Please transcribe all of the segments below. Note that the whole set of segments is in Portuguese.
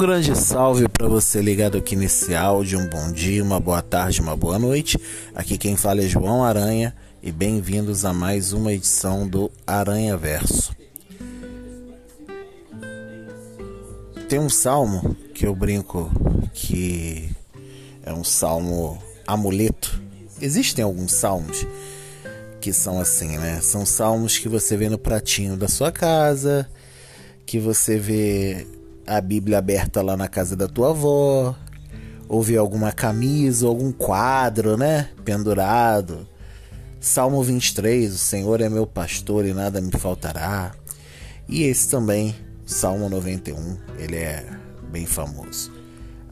grande salve para você ligado aqui nesse áudio. Um bom dia, uma boa tarde, uma boa noite. Aqui quem fala é João Aranha e bem-vindos a mais uma edição do Aranha Verso. Tem um salmo que eu brinco que é um salmo amuleto. Existem alguns salmos que são assim, né? São salmos que você vê no pratinho da sua casa, que você vê a Bíblia aberta lá na casa da tua avó, ou vê alguma camisa, algum quadro, né? Pendurado. Salmo 23, o Senhor é meu pastor e nada me faltará. E esse também, Salmo 91, ele é bem famoso.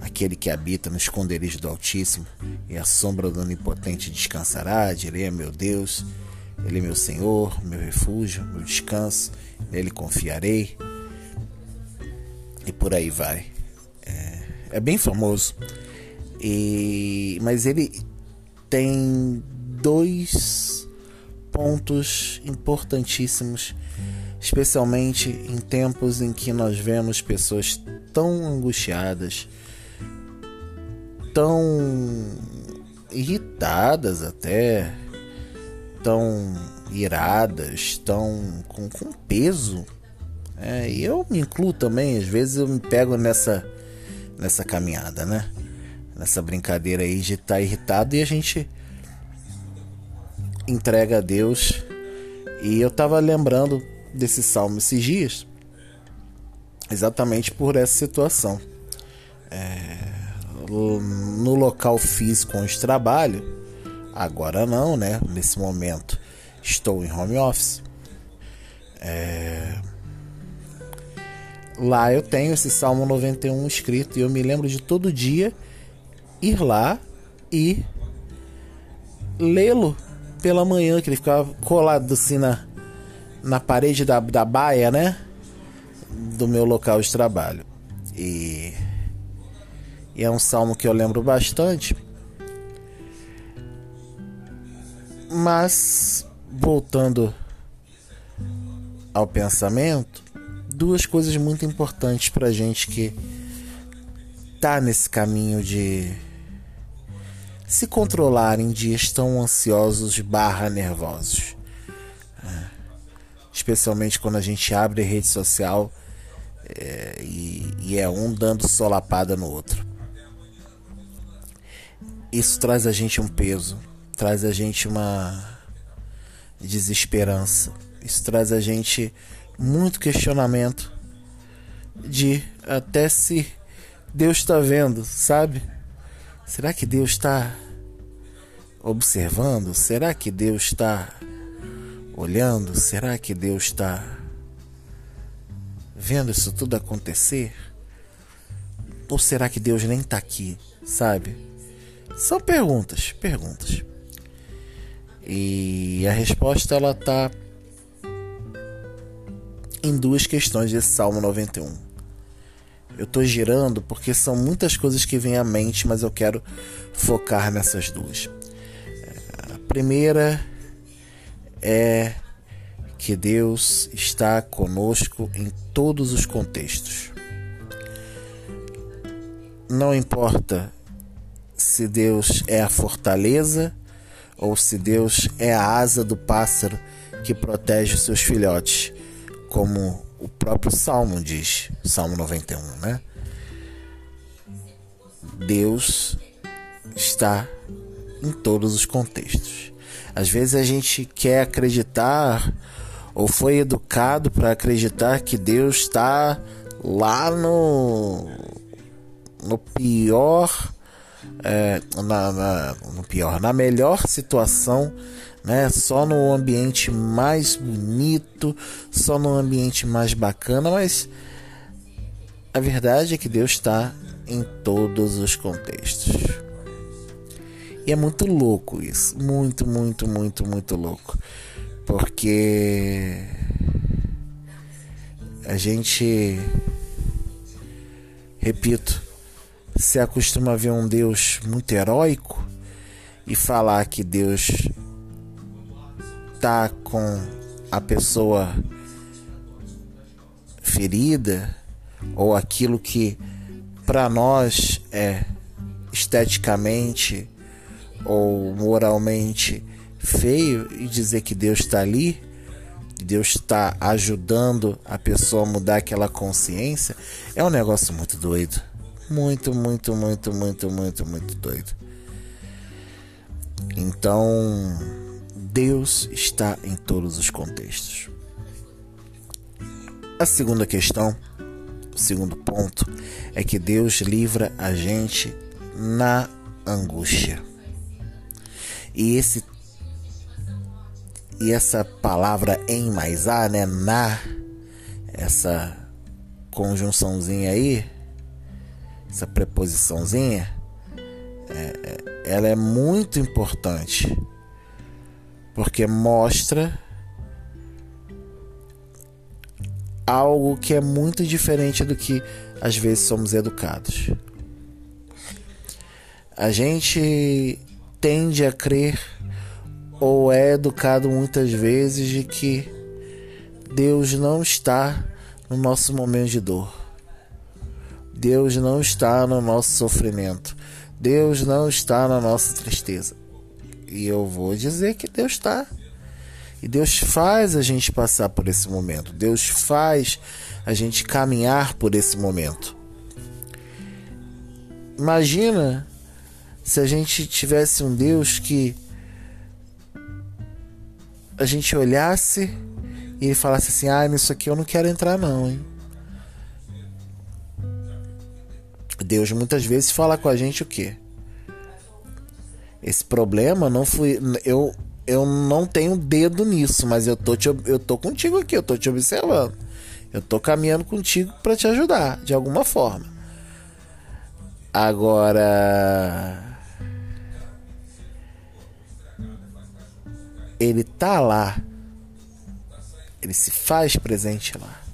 Aquele que habita no esconderijo do Altíssimo e a sombra do Onipotente descansará, direi a meu Deus, Ele é meu Senhor, meu refúgio, meu descanso, nele confiarei. Por aí vai. É, é bem famoso. E, mas ele tem dois pontos importantíssimos, especialmente em tempos em que nós vemos pessoas tão angustiadas, tão irritadas até, tão iradas, tão com, com peso. É, e eu me incluo também, às vezes eu me pego nessa, nessa caminhada, né? Nessa brincadeira aí de estar tá irritado e a gente entrega a Deus. E eu tava lembrando desse salmo esses dias, exatamente por essa situação. É, no local físico onde trabalho, agora não, né? Nesse momento estou em home office. É... Lá eu tenho esse Salmo 91 escrito e eu me lembro de todo dia ir lá e lê-lo pela manhã, que ele ficava colado assim na, na parede da, da baia, né? Do meu local de trabalho. E e é um salmo que eu lembro bastante. Mas, voltando ao pensamento, duas coisas muito importantes para gente que tá nesse caminho de se controlar em dias tão ansiosos barra nervosos. É. Especialmente quando a gente abre rede social é, e, e é um dando solapada no outro isso traz a gente um peso, traz a gente uma desesperança, isso traz a gente muito questionamento de até se Deus está vendo, sabe? Será que Deus está observando? Será que Deus está olhando? Será que Deus está vendo isso tudo acontecer? Ou será que Deus nem está aqui, sabe? São perguntas, perguntas. E a resposta ela tá em duas questões desse Salmo 91. Eu tô girando porque são muitas coisas que vêm à mente, mas eu quero focar nessas duas. A primeira é que Deus está conosco em todos os contextos. Não importa se Deus é a fortaleza ou se Deus é a asa do pássaro que protege os seus filhotes, como o próprio Salmo diz, Salmo 91, né? Deus está em todos os contextos. Às vezes a gente quer acreditar ou foi educado para acreditar que Deus está lá no no pior é, na, na, no pior, na melhor situação, né? Só no ambiente mais bonito, só no ambiente mais bacana, mas a verdade é que Deus está em todos os contextos. E é muito louco isso, muito, muito, muito, muito louco, porque a gente, repito, se acostuma a ver um Deus muito heróico e falar que Deus tá com a pessoa ferida ou aquilo que para nós é esteticamente ou moralmente feio e dizer que Deus está ali, Deus está ajudando a pessoa a mudar aquela consciência, é um negócio muito doido. Muito, muito, muito, muito, muito, muito doido. Então, Deus está em todos os contextos. A segunda questão, o segundo ponto, é que Deus livra a gente na angústia. E esse e essa palavra em mais a, né, na, essa conjunçãozinha aí, essa preposiçãozinha, é, é, ela é muito importante porque mostra algo que é muito diferente do que às vezes somos educados. A gente tende a crer ou é educado muitas vezes de que Deus não está no nosso momento de dor. Deus não está no nosso sofrimento. Deus não está na nossa tristeza. E eu vou dizer que Deus está. E Deus faz a gente passar por esse momento. Deus faz a gente caminhar por esse momento. Imagina se a gente tivesse um Deus que a gente olhasse e ele falasse assim: "Ah, nisso aqui eu não quero entrar não, hein?" Deus muitas vezes fala com a gente o quê? Esse problema não fui eu eu não tenho dedo nisso, mas eu tô te, eu tô contigo aqui, eu tô te observando. Eu tô caminhando contigo para te ajudar de alguma forma. Agora ele tá lá. Ele se faz presente lá.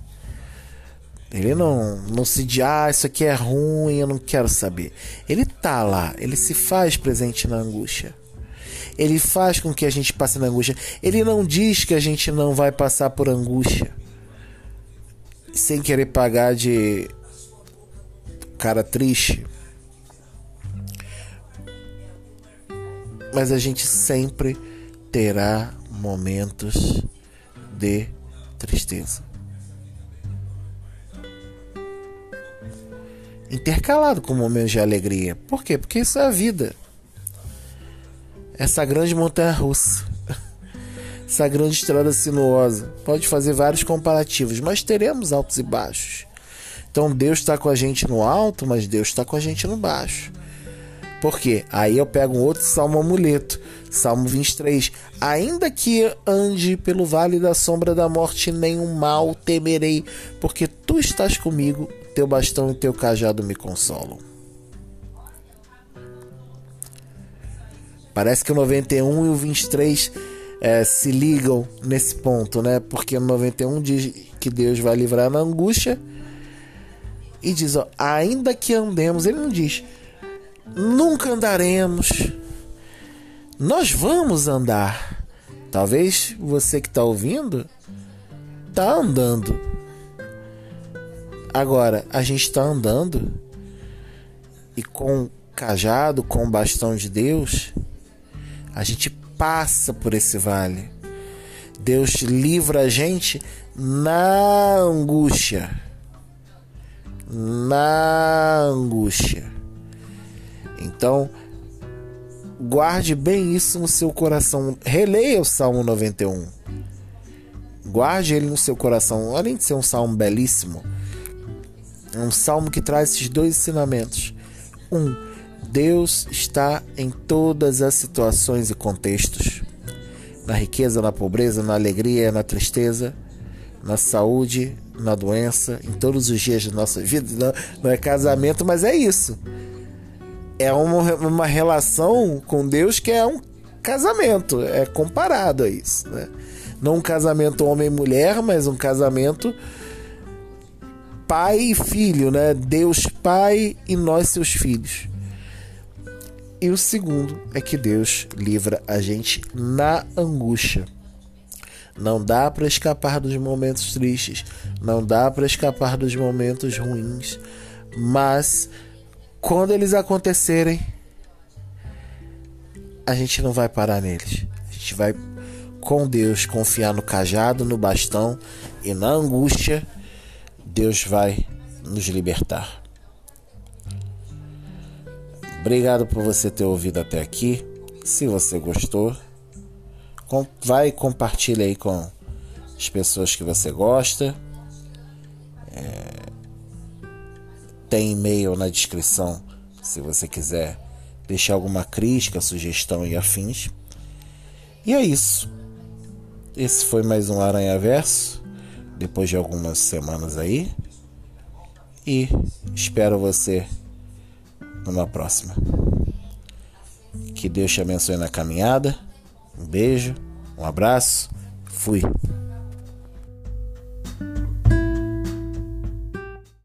Ele não, não se diz, ah, isso aqui é ruim, eu não quero saber. Ele tá lá, ele se faz presente na angústia. Ele faz com que a gente passe na angústia. Ele não diz que a gente não vai passar por angústia. Sem querer pagar de cara triste. Mas a gente sempre terá momentos de tristeza. Intercalado com momentos de alegria. Por quê? Porque isso é a vida. Essa grande montanha russa. Essa grande estrada sinuosa. Pode fazer vários comparativos, mas teremos altos e baixos. Então Deus está com a gente no alto, mas Deus está com a gente no baixo. Por quê? Aí eu pego um outro salmo amuleto, Salmo 23. Ainda que ande pelo vale da sombra da morte, nenhum mal temerei, porque tu estás comigo, teu bastão e teu cajado me consolam. Parece que o 91 e o 23 é, se ligam nesse ponto, né? Porque o 91 diz que Deus vai livrar na angústia e diz: ó, ainda que andemos, ele não diz nunca andaremos. Nós vamos andar. Talvez você que está ouvindo está andando. Agora, a gente está andando e com cajado, com o bastão de Deus, a gente passa por esse vale. Deus livra a gente na angústia. Na angústia. Então, guarde bem isso no seu coração. Releia o Salmo 91. Guarde ele no seu coração. Além de ser um salmo belíssimo, é um salmo que traz esses dois ensinamentos. Um, Deus está em todas as situações e contextos. Na riqueza, na pobreza, na alegria, na tristeza, na saúde, na doença, em todos os dias da nossa vida. Não, é casamento, mas é isso é uma, uma relação com Deus que é um casamento, é comparado a isso, né? Não um casamento homem-mulher, mas um casamento pai e filho, né? Deus pai e nós seus filhos. E o segundo é que Deus livra a gente na angústia. Não dá para escapar dos momentos tristes, não dá para escapar dos momentos ruins, Mas quando eles acontecerem, a gente não vai parar neles. A gente vai com Deus confiar no cajado, no bastão e na angústia. Deus vai nos libertar. Obrigado por você ter ouvido até aqui. Se você gostou, vai compartilha aí com as pessoas que você gosta. É, tem e-mail na descrição se você quiser deixar alguma crítica, sugestão e afins. E é isso. Esse foi mais um Aranha Verso, depois de algumas semanas aí. E espero você numa próxima. Que Deus te abençoe na caminhada. Um beijo, um abraço. Fui.